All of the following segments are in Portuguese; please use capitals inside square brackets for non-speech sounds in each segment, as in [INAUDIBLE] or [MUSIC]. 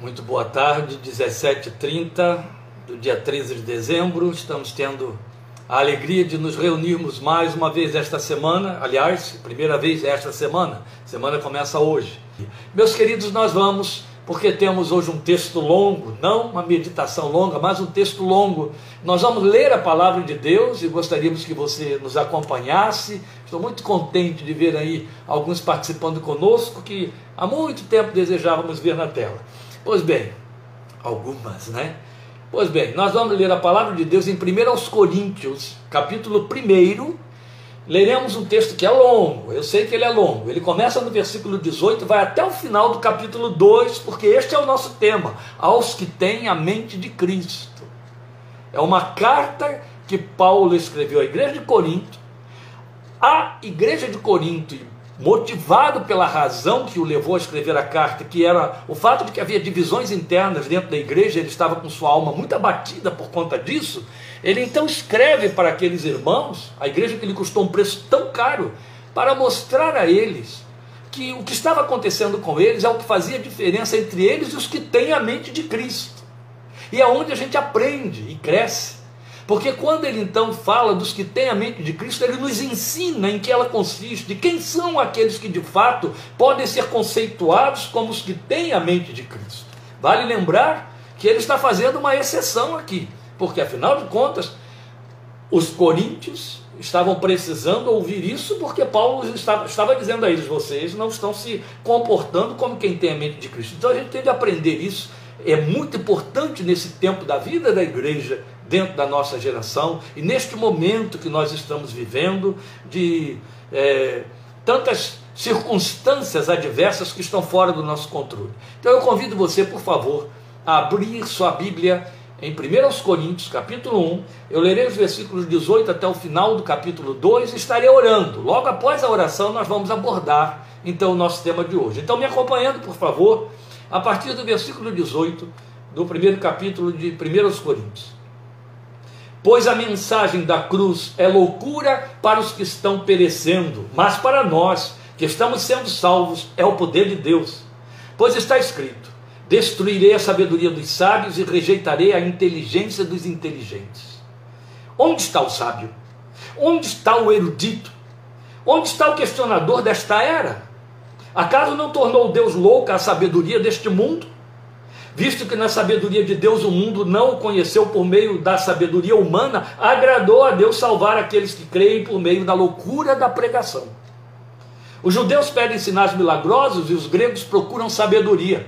Muito boa tarde, 17h30 do dia 13 de dezembro. Estamos tendo a alegria de nos reunirmos mais uma vez esta semana. Aliás, primeira vez esta semana. Semana começa hoje. Meus queridos, nós vamos, porque temos hoje um texto longo, não uma meditação longa, mas um texto longo. Nós vamos ler a palavra de Deus e gostaríamos que você nos acompanhasse. Estou muito contente de ver aí alguns participando conosco que há muito tempo desejávamos ver na tela. Pois bem, algumas, né? Pois bem, nós vamos ler a palavra de Deus em 1 Coríntios, capítulo 1. Leremos um texto que é longo, eu sei que ele é longo. Ele começa no versículo 18, vai até o final do capítulo 2, porque este é o nosso tema: aos que têm a mente de Cristo. É uma carta que Paulo escreveu à igreja de Corinto. A igreja de Corinto motivado pela razão que o levou a escrever a carta, que era o fato de que havia divisões internas dentro da igreja, ele estava com sua alma muito abatida por conta disso, ele então escreve para aqueles irmãos, a igreja que lhe custou um preço tão caro, para mostrar a eles que o que estava acontecendo com eles é o que fazia diferença entre eles e os que têm a mente de Cristo. E é onde a gente aprende e cresce. Porque quando ele então fala dos que têm a mente de Cristo, ele nos ensina em que ela consiste, quem são aqueles que de fato podem ser conceituados como os que têm a mente de Cristo. Vale lembrar que ele está fazendo uma exceção aqui, porque afinal de contas, os coríntios estavam precisando ouvir isso porque Paulo estava, estava dizendo a eles: vocês não estão se comportando como quem tem a mente de Cristo. Então a gente tem de aprender isso. É muito importante nesse tempo da vida da igreja dentro da nossa geração e neste momento que nós estamos vivendo de é, tantas circunstâncias adversas que estão fora do nosso controle. Então eu convido você, por favor, a abrir sua Bíblia em 1 Coríntios, capítulo 1. Eu lerei os versículos 18 até o final do capítulo 2 e estarei orando. Logo após a oração, nós vamos abordar então o nosso tema de hoje. Então me acompanhando, por favor, a partir do versículo 18 do primeiro capítulo de 1 Coríntios. Pois a mensagem da cruz é loucura para os que estão perecendo, mas para nós que estamos sendo salvos é o poder de Deus. Pois está escrito: Destruirei a sabedoria dos sábios e rejeitarei a inteligência dos inteligentes. Onde está o sábio? Onde está o erudito? Onde está o questionador desta era? Acaso não tornou Deus louca a sabedoria deste mundo? Visto que na sabedoria de Deus o mundo não o conheceu por meio da sabedoria humana, agradou a Deus salvar aqueles que creem por meio da loucura da pregação. Os judeus pedem sinais milagrosos e os gregos procuram sabedoria.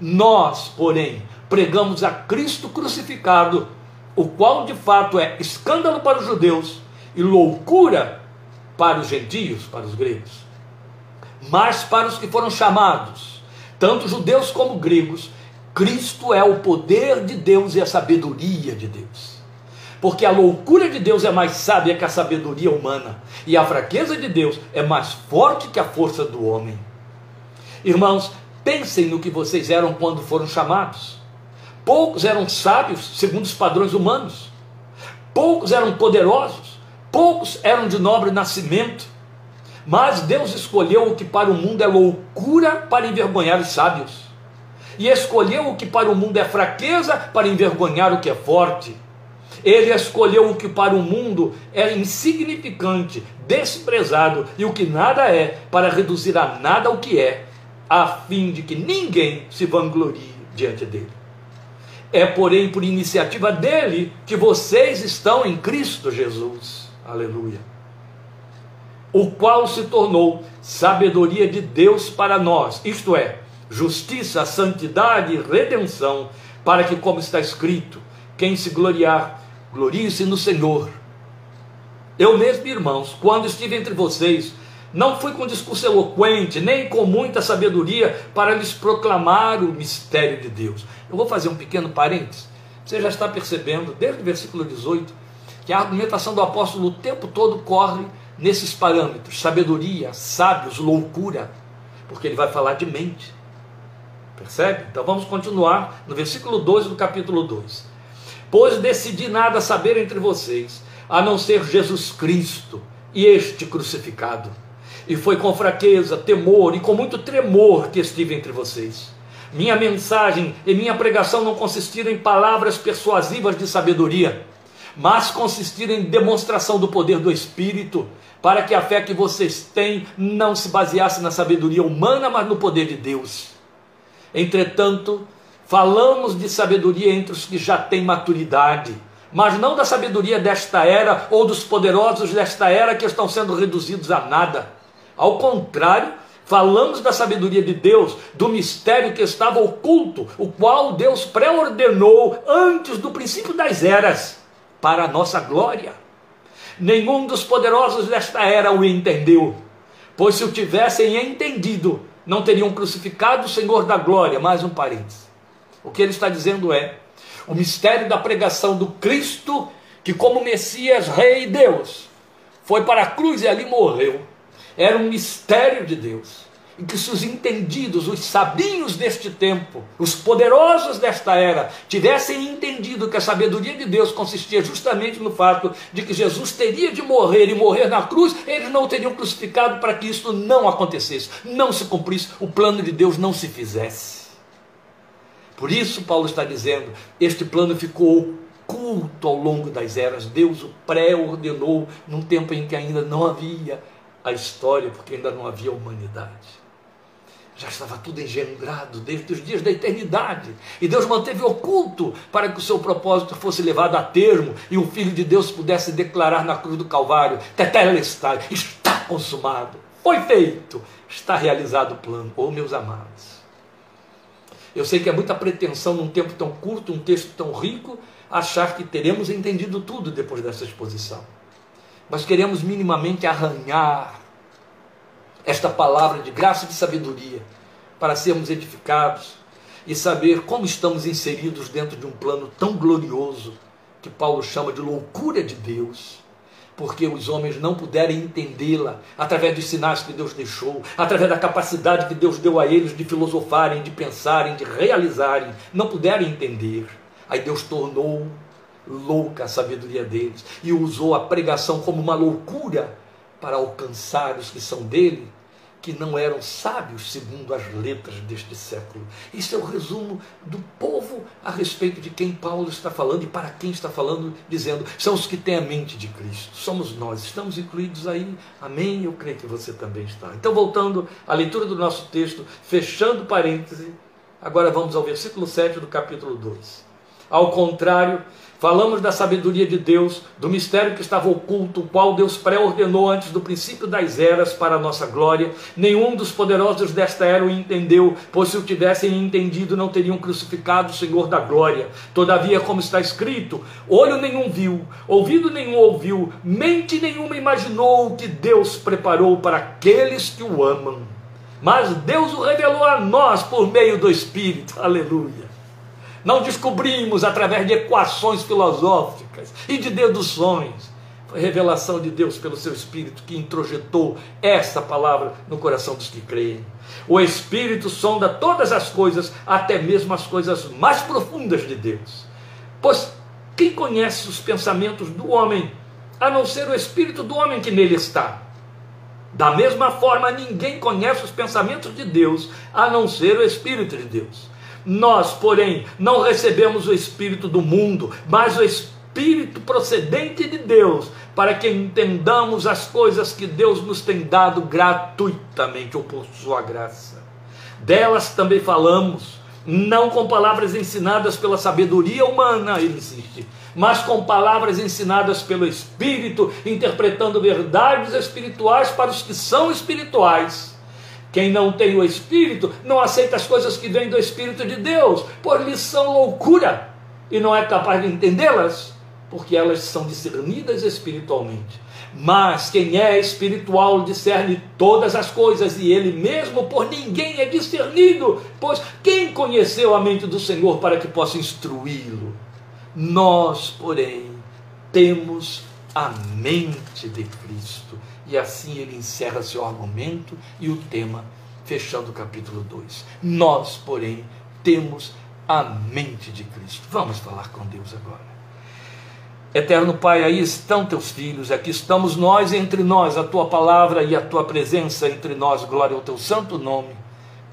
Nós, porém, pregamos a Cristo crucificado, o qual de fato é escândalo para os judeus e loucura para os gentios, para os gregos. Mas para os que foram chamados, tanto judeus como gregos, Cristo é o poder de Deus e a sabedoria de Deus. Porque a loucura de Deus é mais sábia que a sabedoria humana, e a fraqueza de Deus é mais forte que a força do homem. Irmãos, pensem no que vocês eram quando foram chamados. Poucos eram sábios segundo os padrões humanos, poucos eram poderosos, poucos eram de nobre nascimento, mas Deus escolheu o que para o mundo é loucura para envergonhar os sábios e escolheu o que para o mundo é fraqueza para envergonhar o que é forte. Ele escolheu o que para o mundo é insignificante, desprezado e o que nada é, para reduzir a nada o que é, a fim de que ninguém se vanglorie diante dele. É, porém, por iniciativa dele que vocês estão em Cristo Jesus. Aleluia. O qual se tornou sabedoria de Deus para nós, isto é, justiça, santidade e redenção, para que, como está escrito, quem se gloriar, glorie-se no Senhor. Eu mesmo, irmãos, quando estive entre vocês, não fui com discurso eloquente, nem com muita sabedoria para lhes proclamar o mistério de Deus. Eu vou fazer um pequeno parênteses. Você já está percebendo, desde o versículo 18, que a argumentação do apóstolo o tempo todo corre nesses parâmetros: sabedoria, sábios, loucura, porque ele vai falar de mente. Percebe? Então vamos continuar no versículo 12 do capítulo 2. Pois decidi nada saber entre vocês, a não ser Jesus Cristo e este crucificado. E foi com fraqueza, temor e com muito tremor que estive entre vocês. Minha mensagem e minha pregação não consistiram em palavras persuasivas de sabedoria, mas consistiram em demonstração do poder do Espírito, para que a fé que vocês têm não se baseasse na sabedoria humana, mas no poder de Deus. Entretanto, falamos de sabedoria entre os que já têm maturidade, mas não da sabedoria desta era ou dos poderosos desta era que estão sendo reduzidos a nada. Ao contrário, falamos da sabedoria de Deus, do mistério que estava oculto, o qual Deus pré-ordenou antes do princípio das eras, para a nossa glória. Nenhum dos poderosos desta era o entendeu, pois se o tivessem entendido, não teriam crucificado o Senhor da glória. Mais um parênteses. O que ele está dizendo é: o mistério da pregação do Cristo, que, como Messias, Rei e Deus, foi para a cruz e ali morreu era um mistério de Deus. E que se os entendidos, os sabios deste tempo, os poderosos desta era, tivessem entendido que a sabedoria de Deus consistia justamente no fato de que Jesus teria de morrer e morrer na cruz, eles não teriam crucificado para que isso não acontecesse, não se cumprisse, o plano de Deus não se fizesse. Por isso, Paulo está dizendo: este plano ficou oculto ao longo das eras. Deus o pré-ordenou num tempo em que ainda não havia a história, porque ainda não havia humanidade. Já estava tudo engendrado desde os dias da eternidade. E Deus manteve oculto para que o seu propósito fosse levado a termo e o Filho de Deus pudesse declarar na cruz do Calvário: Tetelestai, está consumado, foi feito, está realizado o plano. Oh, meus amados. Eu sei que é muita pretensão num tempo tão curto, um texto tão rico, achar que teremos entendido tudo depois dessa exposição mas queremos minimamente arranhar esta palavra de graça e de sabedoria para sermos edificados e saber como estamos inseridos dentro de um plano tão glorioso que Paulo chama de loucura de Deus, porque os homens não puderem entendê-la através dos sinais que Deus deixou, através da capacidade que Deus deu a eles de filosofarem, de pensarem, de realizarem, não puderem entender. Aí Deus tornou louca a sabedoria deles e usou a pregação como uma loucura para alcançar os que são dele, que não eram sábios segundo as letras deste século. Isso é o resumo do povo a respeito de quem Paulo está falando e para quem está falando, dizendo: são os que têm a mente de Cristo. Somos nós, estamos incluídos aí. Amém? Eu creio que você também está. Então, voltando à leitura do nosso texto, fechando parêntese, agora vamos ao versículo 7 do capítulo 2. Ao contrário, Falamos da sabedoria de Deus, do mistério que estava oculto, o qual Deus pré-ordenou antes do princípio das eras para a nossa glória. Nenhum dos poderosos desta era o entendeu, pois se o tivessem entendido, não teriam crucificado o Senhor da glória. Todavia, como está escrito, olho nenhum viu, ouvido nenhum ouviu, mente nenhuma imaginou o que Deus preparou para aqueles que o amam. Mas Deus o revelou a nós por meio do Espírito. Aleluia. Não descobrimos através de equações filosóficas e de deduções. Foi revelação de Deus pelo seu Espírito que introjetou essa palavra no coração dos que creem. O Espírito sonda todas as coisas, até mesmo as coisas mais profundas de Deus. Pois quem conhece os pensamentos do homem, a não ser o Espírito do homem que nele está? Da mesma forma, ninguém conhece os pensamentos de Deus, a não ser o Espírito de Deus. Nós, porém, não recebemos o Espírito do mundo, mas o Espírito procedente de Deus, para que entendamos as coisas que Deus nos tem dado gratuitamente ou por sua graça. Delas também falamos, não com palavras ensinadas pela sabedoria humana, ele insiste, mas com palavras ensinadas pelo Espírito, interpretando verdades espirituais para os que são espirituais. Quem não tem o Espírito não aceita as coisas que vêm do Espírito de Deus, por lhes são loucura e não é capaz de entendê-las, porque elas são discernidas espiritualmente. Mas quem é espiritual discerne todas as coisas e ele mesmo por ninguém é discernido, pois quem conheceu a mente do Senhor para que possa instruí-lo? Nós, porém, temos a mente de Cristo. E assim ele encerra seu argumento e o tema, fechando o capítulo 2. Nós, porém, temos a mente de Cristo. Vamos falar com Deus agora. Eterno Pai, aí estão teus filhos, aqui estamos nós entre nós, a tua palavra e a tua presença entre nós, glória ao teu santo nome.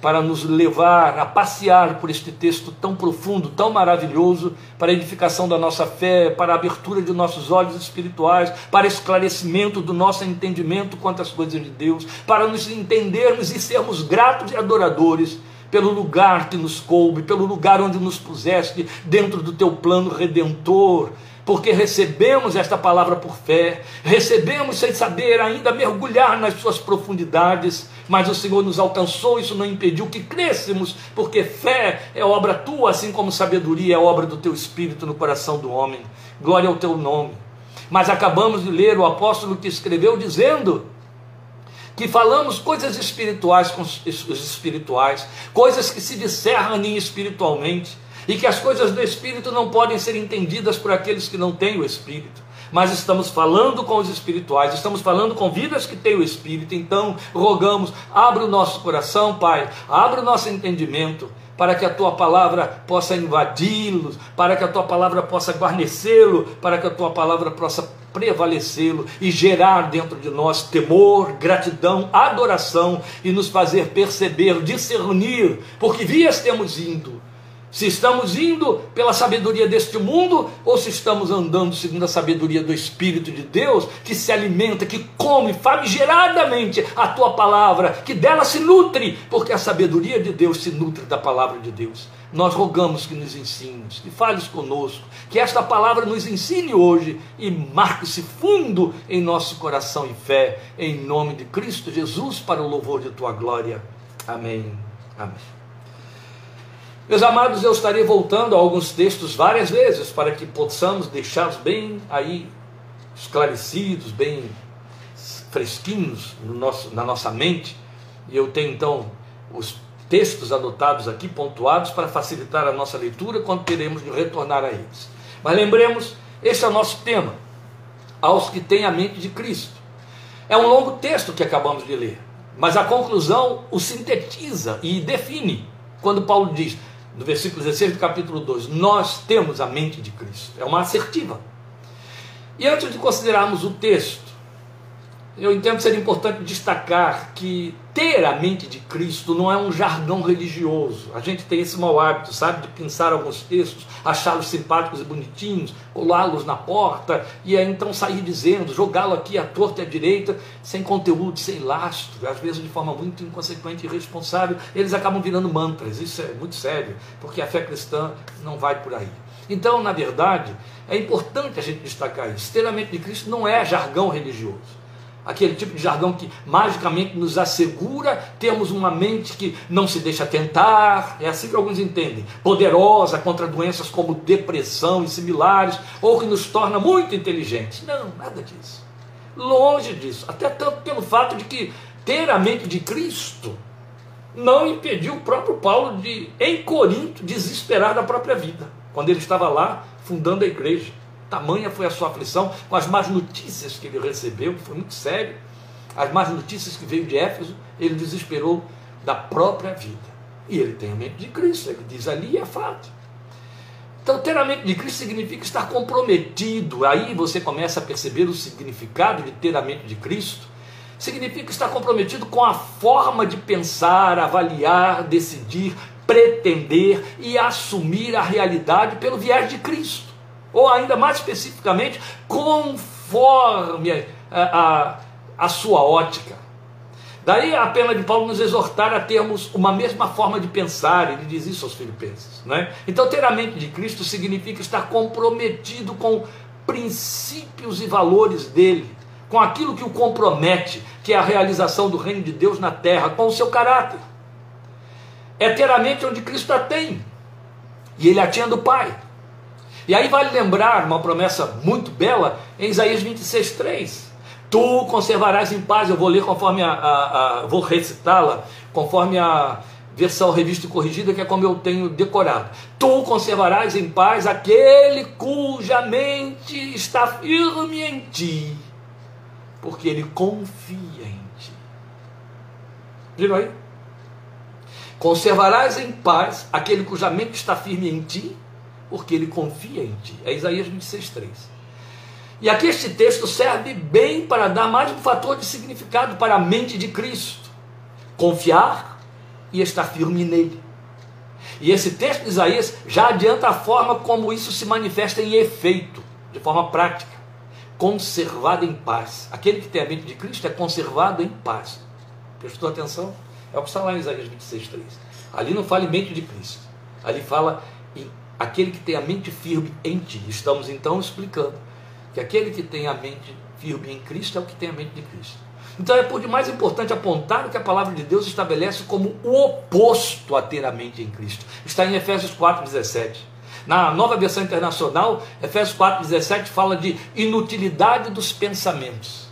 Para nos levar a passear por este texto tão profundo, tão maravilhoso, para a edificação da nossa fé, para a abertura de nossos olhos espirituais, para esclarecimento do nosso entendimento quanto às coisas de Deus, para nos entendermos e sermos gratos e adoradores pelo lugar que nos coube, pelo lugar onde nos puseste dentro do teu plano redentor. Porque recebemos esta palavra por fé, recebemos sem saber ainda mergulhar nas suas profundidades, mas o Senhor nos alcançou, isso não impediu que crescemos, porque fé é obra tua, assim como sabedoria é obra do teu espírito no coração do homem. Glória ao teu nome. Mas acabamos de ler o apóstolo que escreveu dizendo que falamos coisas espirituais com os espirituais, coisas que se discernem espiritualmente e que as coisas do Espírito não podem ser entendidas por aqueles que não têm o Espírito. Mas estamos falando com os espirituais, estamos falando com vidas que têm o Espírito, então rogamos, abre o nosso coração, Pai, abre o nosso entendimento, para que a tua palavra possa invadi-los, para que a tua palavra possa guarnecê-lo, para que a tua palavra possa prevalecê-lo e gerar dentro de nós temor, gratidão, adoração e nos fazer perceber, discernir, porque vias temos indo se estamos indo pela sabedoria deste mundo ou se estamos andando segundo a sabedoria do Espírito de Deus, que se alimenta, que come famigeradamente a tua palavra, que dela se nutre, porque a sabedoria de Deus se nutre da palavra de Deus. Nós rogamos que nos ensines, que fales conosco, que esta palavra nos ensine hoje e marque-se fundo em nosso coração e fé, em nome de Cristo Jesus, para o louvor de tua glória. Amém. Amém. Meus amados, eu estarei voltando a alguns textos várias vezes para que possamos deixá-los bem aí esclarecidos, bem fresquinhos no nosso, na nossa mente. E eu tenho então os textos anotados aqui, pontuados, para facilitar a nossa leitura quando teremos de retornar a eles. Mas lembremos, esse é o nosso tema, aos que têm a mente de Cristo. É um longo texto que acabamos de ler, mas a conclusão o sintetiza e define. Quando Paulo diz: no versículo 16 do capítulo 2, nós temos a mente de Cristo. É uma assertiva. E antes de considerarmos o texto, eu entendo ser importante destacar que ter a mente de Cristo não é um jargão religioso. A gente tem esse mau hábito, sabe, de pensar alguns textos, achá-los simpáticos e bonitinhos, colá-los na porta e aí então sair dizendo, jogá-lo aqui à torta e à direita, sem conteúdo, sem lastro, às vezes de forma muito inconsequente e irresponsável. Eles acabam virando mantras. Isso é muito sério, porque a fé cristã não vai por aí. Então, na verdade, é importante a gente destacar isso. Ter a mente de Cristo não é jargão religioso aquele tipo de jargão que magicamente nos assegura termos uma mente que não se deixa tentar, é assim que alguns entendem, poderosa contra doenças como depressão e similares, ou que nos torna muito inteligentes. Não, nada disso. Longe disso, até tanto pelo fato de que ter a mente de Cristo não impediu o próprio Paulo de, em Corinto, desesperar da própria vida, quando ele estava lá fundando a igreja. Tamanha foi a sua aflição com as más notícias que ele recebeu, que foi muito sério. As más notícias que veio de Éfeso, ele desesperou da própria vida. E ele tem a mente de Cristo, ele diz ali, é fato. Então, ter a mente de Cristo significa estar comprometido. Aí você começa a perceber o significado de ter a mente de Cristo. Significa estar comprometido com a forma de pensar, avaliar, decidir, pretender e assumir a realidade pelo viés de Cristo ou ainda mais especificamente, conforme a, a, a sua ótica. Daí a pena de Paulo nos exortar a termos uma mesma forma de pensar, ele diz isso aos filipenses. Né? Então, ter a mente de Cristo significa estar comprometido com princípios e valores dele, com aquilo que o compromete, que é a realização do reino de Deus na terra, com o seu caráter. É ter a mente onde Cristo a tem, e ele a tinha do Pai. E aí vale lembrar uma promessa muito bela em Isaías 26, 3. Tu conservarás em paz, eu vou ler conforme a, a, a vou recitá-la, conforme a versão revista e corrigida, que é como eu tenho decorado. Tu conservarás em paz aquele cuja mente está firme em ti, porque ele confia em ti. Viram aí? Conservarás em paz aquele cuja mente está firme em ti, porque ele confia em ti. É Isaías 26,3. E aqui este texto serve bem para dar mais um fator de significado para a mente de Cristo. Confiar e estar firme nele. E esse texto de Isaías já adianta a forma como isso se manifesta em efeito, de forma prática. Conservado em paz. Aquele que tem a mente de Cristo é conservado em paz. Prestou atenção? É o que está lá em Isaías 26, 3. Ali não fala em mente de Cristo. Ali fala aquele que tem a mente firme em ti. Estamos então explicando que aquele que tem a mente firme em Cristo é o que tem a mente de Cristo. Então é por demais importante apontar o que a palavra de Deus estabelece como o oposto a ter a mente em Cristo. Está em Efésios 4,17. Na nova versão internacional, Efésios 4,17 fala de inutilidade dos pensamentos.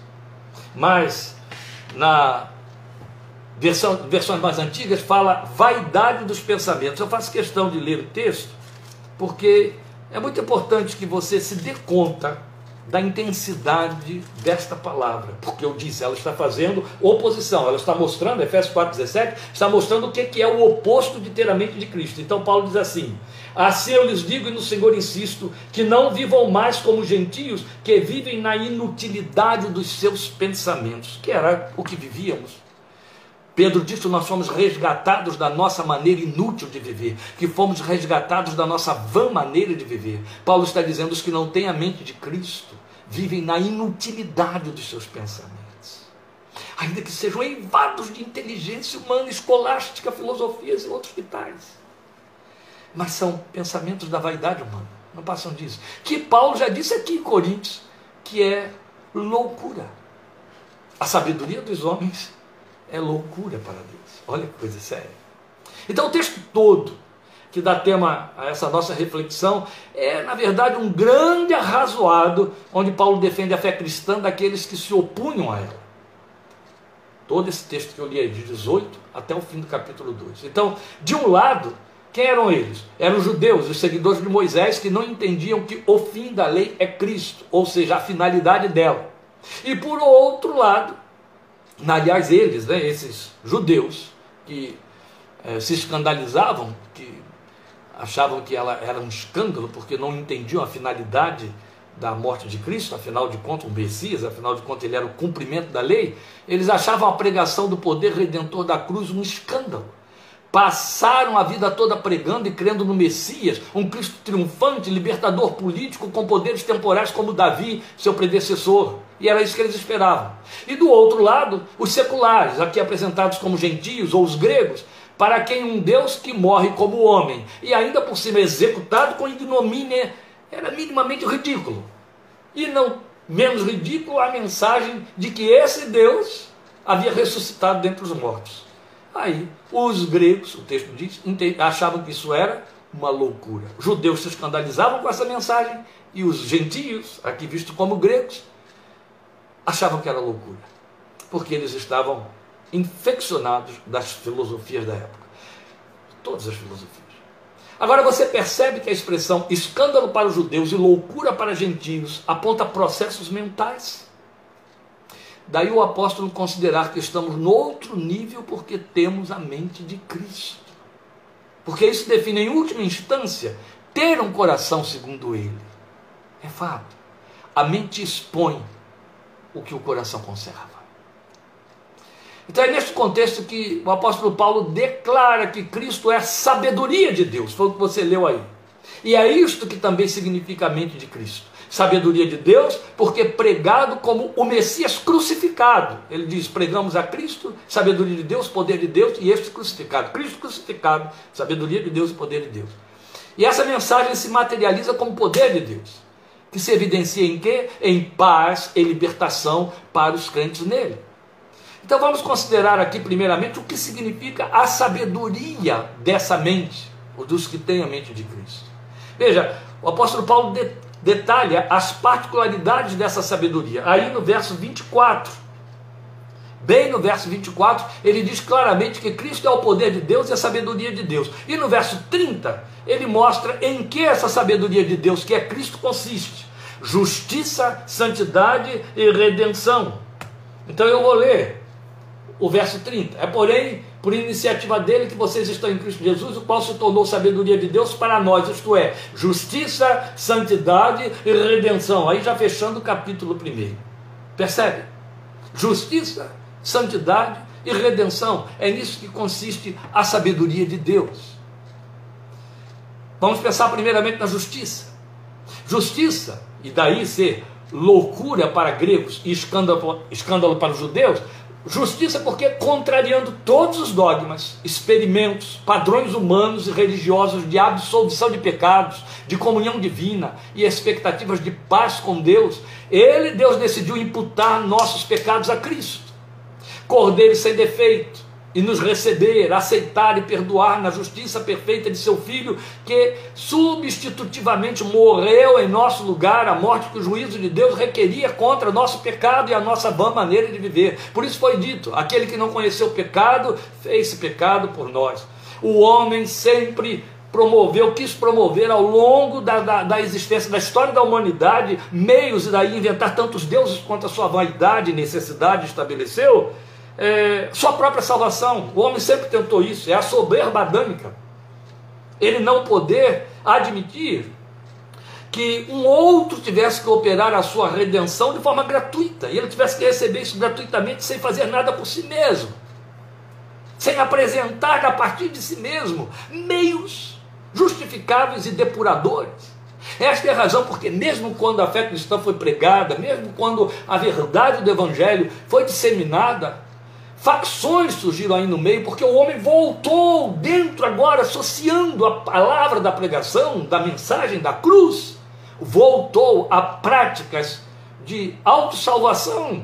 Mas na versão, versões mais antigas fala vaidade dos pensamentos. Eu faço questão de ler o texto porque é muito importante que você se dê conta da intensidade desta palavra, porque eu disse, ela está fazendo oposição, ela está mostrando, Efésios 4,17, está mostrando o que é o oposto de ter a mente de Cristo. Então Paulo diz assim: Assim eu lhes digo e no Senhor insisto, que não vivam mais como gentios, que vivem na inutilidade dos seus pensamentos, que era o que vivíamos. Pedro disse que nós fomos resgatados da nossa maneira inútil de viver, que fomos resgatados da nossa vã maneira de viver. Paulo está dizendo os que não têm a mente de Cristo vivem na inutilidade dos seus pensamentos. Ainda que sejam eivados de inteligência humana, escolástica, filosofias e outros que tais. Mas são pensamentos da vaidade humana, não passam disso. Que Paulo já disse aqui em Coríntios, que é loucura. A sabedoria dos homens é loucura para Deus. Olha que coisa séria. Então, o texto todo que dá tema a essa nossa reflexão é, na verdade, um grande arrazoado, onde Paulo defende a fé cristã daqueles que se opunham a ela. Todo esse texto que eu li aí, de 18 até o fim do capítulo 2. Então, de um lado, quem eram eles? Eram os judeus, os seguidores de Moisés, que não entendiam que o fim da lei é Cristo, ou seja, a finalidade dela. E por outro lado, aliás, eles, né, esses judeus, que é, se escandalizavam, que achavam que ela era um escândalo, porque não entendiam a finalidade da morte de Cristo, afinal de contas, um Messias, afinal de contas, ele era o cumprimento da lei, eles achavam a pregação do poder redentor da cruz um escândalo. Passaram a vida toda pregando e crendo no Messias, um Cristo triunfante, libertador político com poderes temporais como Davi, seu predecessor. E era isso que eles esperavam. E do outro lado, os seculares, aqui apresentados como gentios ou os gregos, para quem um Deus que morre como homem e ainda por cima executado com ignomínia era minimamente ridículo. E não menos ridículo a mensagem de que esse Deus havia ressuscitado dentre os mortos. Aí, os gregos, o texto diz, achavam que isso era uma loucura. Os judeus se escandalizavam com essa mensagem e os gentios, aqui vistos como gregos, achavam que era loucura, porque eles estavam infeccionados das filosofias da época. Todas as filosofias. Agora você percebe que a expressão escândalo para os judeus e loucura para gentios aponta processos mentais. Daí o apóstolo considerar que estamos no outro nível porque temos a mente de Cristo. Porque isso define, em última instância, ter um coração segundo ele. É fato. A mente expõe o que o coração conserva. Então é neste contexto que o apóstolo Paulo declara que Cristo é a sabedoria de Deus, foi o que você leu aí. E é isto que também significa a mente de Cristo. Sabedoria de Deus, porque pregado como o Messias crucificado. Ele diz: pregamos a Cristo, sabedoria de Deus, poder de Deus e este crucificado. Cristo crucificado, sabedoria de Deus poder de Deus. E essa mensagem se materializa como poder de Deus que se evidencia em quê? Em paz e libertação para os crentes nele. Então vamos considerar aqui primeiramente o que significa a sabedoria dessa mente, ou dos que têm a mente de Cristo. Veja, o apóstolo Paulo detalha as particularidades dessa sabedoria. Aí no verso 24, bem no verso 24, ele diz claramente que Cristo é o poder de Deus e a sabedoria de Deus. E no verso 30, ele mostra em que essa sabedoria de Deus, que é Cristo, consiste: justiça, santidade e redenção. Então eu vou ler o verso 30. É porém por iniciativa dele que vocês estão em Cristo Jesus, o qual se tornou sabedoria de Deus para nós, isto é, justiça, santidade e redenção. Aí já fechando o capítulo 1. Percebe? Justiça, santidade e redenção. É nisso que consiste a sabedoria de Deus. Vamos pensar primeiramente na justiça. Justiça, e daí ser loucura para gregos e escândalo, escândalo para os judeus, Justiça porque contrariando todos os dogmas, experimentos, padrões humanos e religiosos de absolvição de pecados, de comunhão divina e expectativas de paz com Deus, ele, Deus, decidiu imputar nossos pecados a Cristo. Cordeiro sem defeito, e nos receber, aceitar e perdoar na justiça perfeita de seu Filho, que substitutivamente morreu em nosso lugar, a morte que o juízo de Deus requeria contra nosso pecado e a nossa vã maneira de viver. Por isso foi dito: aquele que não conheceu o pecado, fez pecado por nós. O homem sempre promoveu, quis promover ao longo da, da, da, existência, da história da humanidade, meios e daí inventar tantos deuses quanto a sua vaidade e necessidade estabeleceu é, sua própria salvação. O homem sempre tentou isso, é a soberba adâmica. Ele não poder admitir que um outro tivesse que operar a sua redenção de forma gratuita, e ele tivesse que receber isso gratuitamente sem fazer nada por si mesmo, sem apresentar a partir de si mesmo meios justificáveis e depuradores. Esta é a razão porque, mesmo quando a fé cristã foi pregada, mesmo quando a verdade do Evangelho foi disseminada, facções surgiram aí no meio, porque o homem voltou dentro agora, associando a palavra da pregação, da mensagem da cruz, voltou a práticas de autossalvação,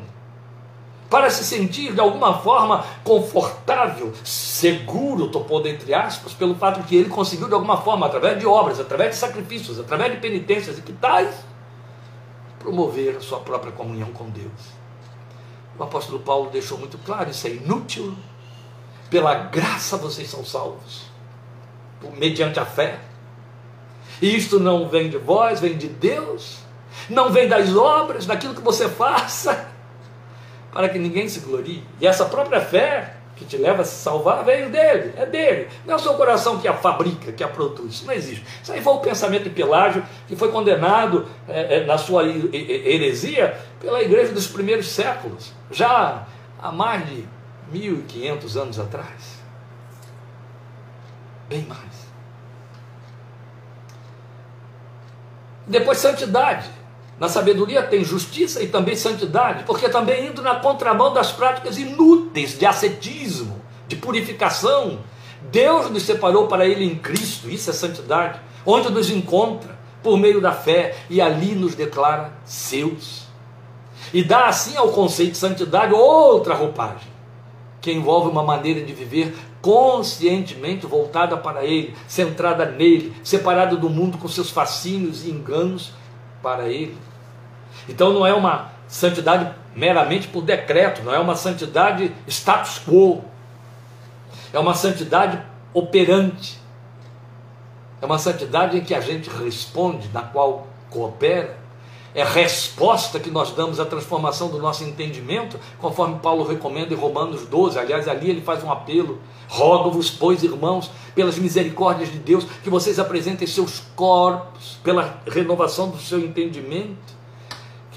para se sentir de alguma forma confortável, seguro, pondo entre aspas, pelo fato de que ele conseguiu de alguma forma, através de obras, através de sacrifícios, através de penitências e que tais, promover a sua própria comunhão com Deus. O apóstolo Paulo deixou muito claro: isso é inútil. Pela graça vocês são salvos, mediante a fé. E isto não vem de vós, vem de Deus. Não vem das obras, daquilo que você [LAUGHS] faça, para que ninguém se glorie. E essa própria fé que te leva a se salvar veio dele, é dele. Não é o seu coração que a fabrica, que a produz. Isso não existe. Isso aí foi o pensamento de Pelágio, que foi condenado é, é, na sua heresia pela igreja dos primeiros séculos, já há mais de 1500 anos atrás. Bem mais. Depois, santidade. Na sabedoria tem justiça e também santidade, porque também indo na contramão das práticas inúteis de ascetismo, de purificação. Deus nos separou para Ele em Cristo, isso é santidade, onde nos encontra por meio da fé e ali nos declara seus. E dá assim ao conceito de santidade outra roupagem, que envolve uma maneira de viver conscientemente voltada para Ele, centrada nele, separada do mundo com seus fascínios e enganos para Ele. Então não é uma santidade meramente por decreto, não é uma santidade status quo. É uma santidade operante. É uma santidade em que a gente responde, na qual coopera. É resposta que nós damos à transformação do nosso entendimento, conforme Paulo recomenda em Romanos 12. Aliás, ali ele faz um apelo: rogo-vos, pois, irmãos, pelas misericórdias de Deus, que vocês apresentem seus corpos pela renovação do seu entendimento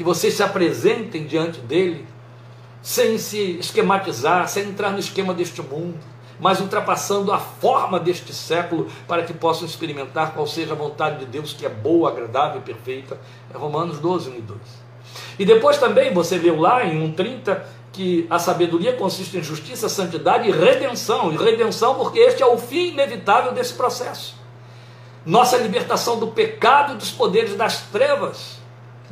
que vocês se apresentem diante dele, sem se esquematizar, sem entrar no esquema deste mundo, mas ultrapassando a forma deste século, para que possam experimentar qual seja a vontade de Deus, que é boa, agradável e perfeita. É Romanos 12, 1 e 2. E depois também você leu lá em 1,30 que a sabedoria consiste em justiça, santidade e redenção. E redenção porque este é o fim inevitável desse processo. Nossa libertação do pecado e dos poderes das trevas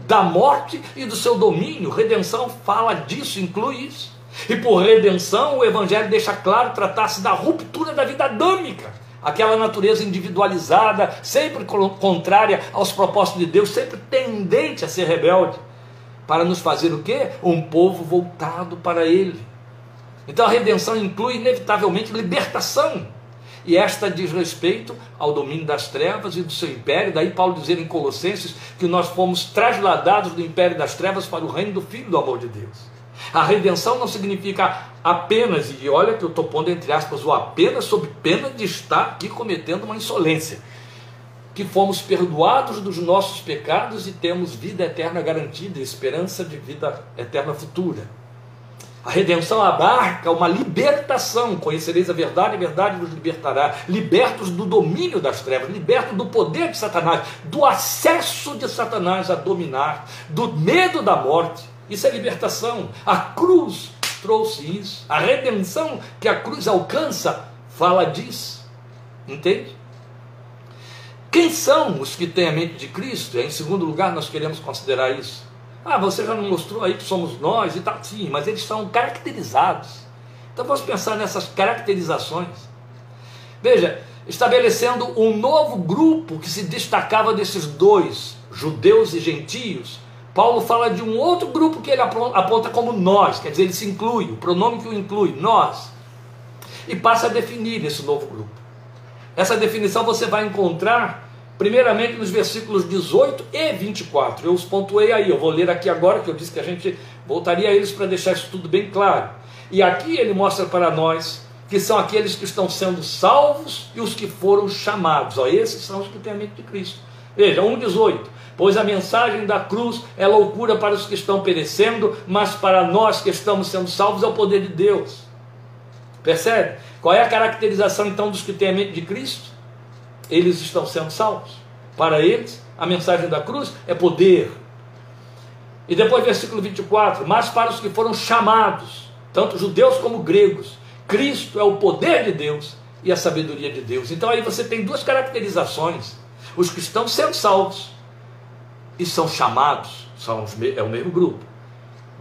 da morte e do seu domínio. Redenção fala disso, inclui isso. E por redenção, o Evangelho deixa claro tratar-se da ruptura da vida adâmica, aquela natureza individualizada, sempre contrária aos propósitos de Deus, sempre tendente a ser rebelde, para nos fazer o quê? Um povo voltado para Ele. Então a redenção inclui inevitavelmente libertação e esta diz respeito ao domínio das trevas e do seu império. Daí Paulo dizer em Colossenses que nós fomos trasladados do império das trevas para o reino do Filho do amor de Deus. A redenção não significa apenas, e olha que eu estou pondo entre aspas o apenas, sob pena de estar aqui cometendo uma insolência, que fomos perdoados dos nossos pecados e temos vida eterna garantida, esperança de vida eterna futura. A redenção abarca uma libertação. Conhecereis a verdade, a verdade vos libertará. Libertos do domínio das trevas, libertos do poder de Satanás, do acesso de Satanás a dominar, do medo da morte. Isso é libertação. A cruz trouxe isso. A redenção que a cruz alcança fala disso. Entende? Quem são os que têm a mente de Cristo? Em segundo lugar, nós queremos considerar isso. Ah, você já não mostrou aí que somos nós e tal. Sim, mas eles são caracterizados. Então vamos pensar nessas caracterizações. Veja, estabelecendo um novo grupo que se destacava desses dois, judeus e gentios, Paulo fala de um outro grupo que ele aponta como nós, quer dizer, ele se inclui, o pronome que o inclui, nós, e passa a definir esse novo grupo. Essa definição você vai encontrar primeiramente nos versículos 18 e 24. Eu os pontuei aí, eu vou ler aqui agora, que eu disse que a gente voltaria a eles para deixar isso tudo bem claro. E aqui ele mostra para nós que são aqueles que estão sendo salvos e os que foram chamados. Ó, esses são os que têm a mente de Cristo. Veja, 1,18. Pois a mensagem da cruz é loucura para os que estão perecendo, mas para nós que estamos sendo salvos é o poder de Deus. Percebe? Qual é a caracterização então dos que têm a mente de Cristo? eles estão sendo salvos. Para eles, a mensagem da cruz é poder. E depois, versículo 24: Mas para os que foram chamados, tanto judeus como gregos, Cristo é o poder de Deus e a sabedoria de Deus. Então aí você tem duas caracterizações: os que estão sendo salvos e são chamados, são os, é o mesmo grupo.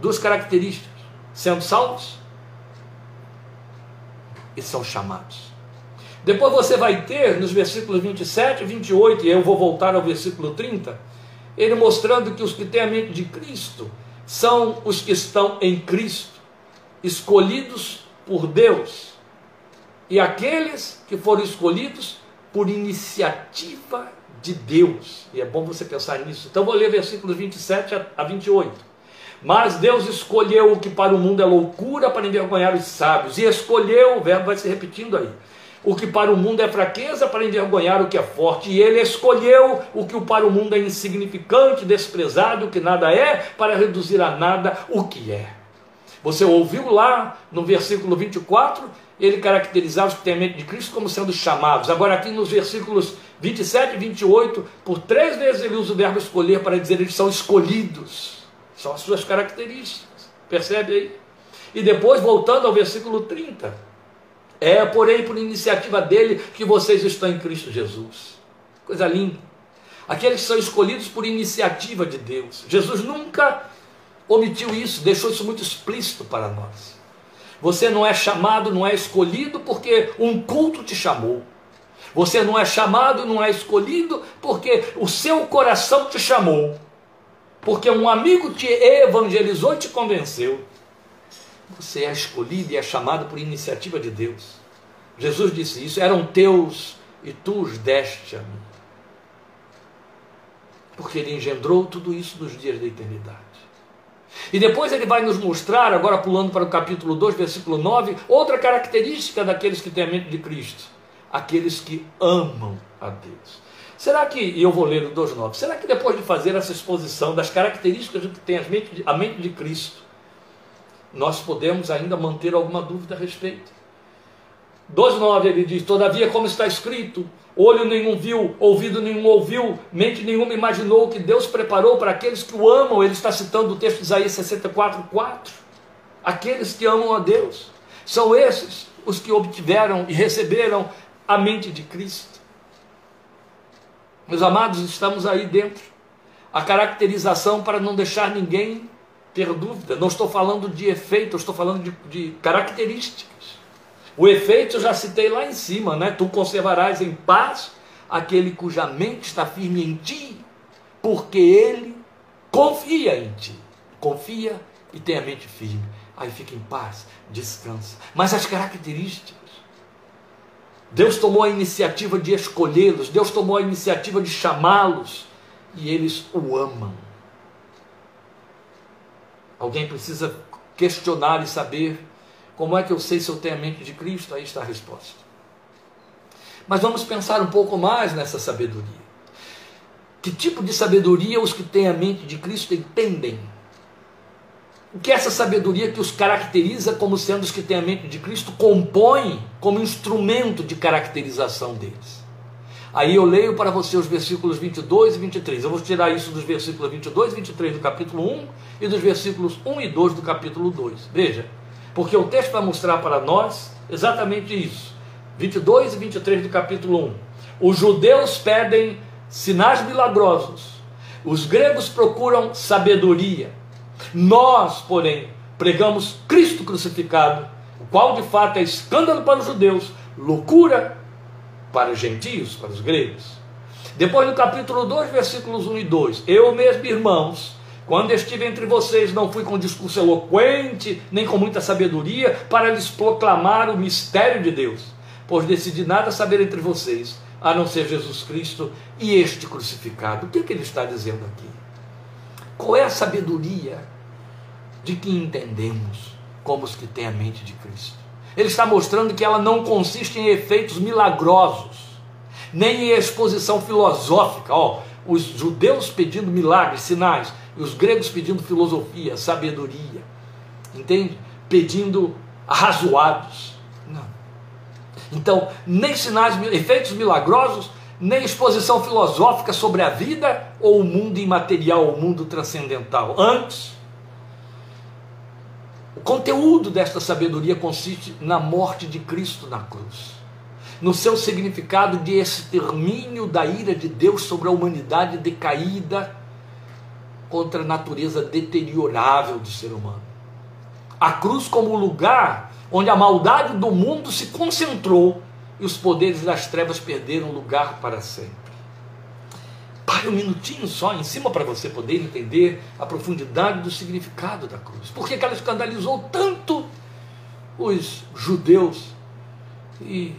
Duas características: sendo salvos e são chamados. Depois você vai ter nos versículos 27 e 28, e eu vou voltar ao versículo 30, ele mostrando que os que têm a mente de Cristo são os que estão em Cristo, escolhidos por Deus, e aqueles que foram escolhidos por iniciativa de Deus. E é bom você pensar nisso. Então vou ler versículos 27 a 28. Mas Deus escolheu o que para o mundo é loucura para envergonhar os sábios, e escolheu, o verbo vai se repetindo aí o que para o mundo é fraqueza para envergonhar o que é forte, e ele escolheu o que para o mundo é insignificante, desprezado, o que nada é, para reduzir a nada o que é. Você ouviu lá no versículo 24, ele caracterizava os que têm a mente de Cristo como sendo chamados. Agora, aqui nos versículos 27 e 28, por três vezes ele usa o verbo escolher para dizer eles são escolhidos, são as suas características. Percebe aí? E depois, voltando ao versículo 30, é, porém, por iniciativa dele que vocês estão em Cristo Jesus. Coisa linda. Aqueles que são escolhidos por iniciativa de Deus. Jesus nunca omitiu isso, deixou isso muito explícito para nós. Você não é chamado, não é escolhido porque um culto te chamou. Você não é chamado, não é escolhido porque o seu coração te chamou. Porque um amigo te evangelizou e te convenceu. Você é escolhido e é chamado por iniciativa de Deus. Jesus disse isso: eram teus e tu os deste a mim. Porque ele engendrou tudo isso nos dias da eternidade. E depois ele vai nos mostrar, agora pulando para o capítulo 2, versículo 9, outra característica daqueles que têm a mente de Cristo: aqueles que amam a Deus. Será que, e eu vou ler o 2,9, será que depois de fazer essa exposição das características que tem a mente de Cristo, nós podemos ainda manter alguma dúvida a respeito. 2,9 ele diz: Todavia, como está escrito, olho nenhum viu, ouvido nenhum ouviu, mente nenhuma imaginou o que Deus preparou para aqueles que o amam. Ele está citando o texto de Isaías 64, 4. Aqueles que amam a Deus. São esses os que obtiveram e receberam a mente de Cristo. Meus amados, estamos aí dentro. A caracterização para não deixar ninguém ter dúvida. Não estou falando de efeito, estou falando de, de características. O efeito eu já citei lá em cima, né? Tu conservarás em paz aquele cuja mente está firme em ti, porque ele confia em ti. Confia e tem a mente firme. Aí fica em paz, descansa. Mas as características. Deus tomou a iniciativa de escolhê-los, Deus tomou a iniciativa de chamá-los e eles o amam. Alguém precisa questionar e saber como é que eu sei se eu tenho a mente de Cristo? Aí está a resposta. Mas vamos pensar um pouco mais nessa sabedoria. Que tipo de sabedoria os que têm a mente de Cristo entendem? Que essa sabedoria que os caracteriza como sendo os que têm a mente de Cristo compõe como instrumento de caracterização deles. Aí eu leio para você os versículos 22 e 23. Eu vou tirar isso dos versículos 22 e 23 do capítulo 1 e dos versículos 1 e 2 do capítulo 2. Veja, porque o texto vai mostrar para nós exatamente isso. 22 e 23 do capítulo 1. Os judeus pedem sinais milagrosos, os gregos procuram sabedoria. Nós, porém, pregamos Cristo crucificado, o qual de fato é escândalo para os judeus, loucura para os gentios, para os gregos. Depois no capítulo 2, versículos 1 e 2, eu mesmo, irmãos, quando estive entre vocês, não fui com discurso eloquente, nem com muita sabedoria, para lhes proclamar o mistério de Deus, pois decidi nada saber entre vocês, a não ser Jesus Cristo e este crucificado. O que, é que ele está dizendo aqui? Qual é a sabedoria de que entendemos como os que têm a mente de Cristo? Ele está mostrando que ela não consiste em efeitos milagrosos, nem em exposição filosófica. Ó, os judeus pedindo milagres, sinais, e os gregos pedindo filosofia, sabedoria, entende? Pedindo arrazoados. Não. Então, nem sinais, efeitos milagrosos, nem exposição filosófica sobre a vida ou o mundo imaterial, o mundo transcendental. Antes, o conteúdo desta sabedoria consiste na morte de Cristo na cruz, no seu significado de extermínio da ira de Deus sobre a humanidade decaída contra a natureza deteriorável do ser humano. A cruz como lugar onde a maldade do mundo se concentrou e os poderes das trevas perderam lugar para sempre. Pare um minutinho só em cima para você poder entender a profundidade do significado da cruz. Por que ela escandalizou tanto os judeus e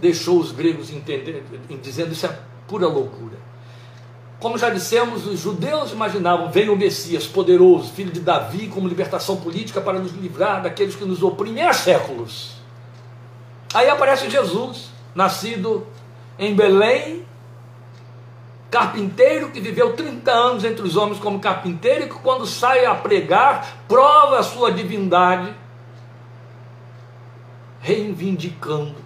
deixou os gregos entender, dizendo isso é pura loucura. Como já dissemos, os judeus imaginavam, veio o Messias poderoso, filho de Davi, como libertação política para nos livrar daqueles que nos oprimem há séculos. Aí aparece Jesus, nascido em Belém, carpinteiro que viveu 30 anos entre os homens como carpinteiro e que quando sai a pregar, prova a sua divindade, reivindicando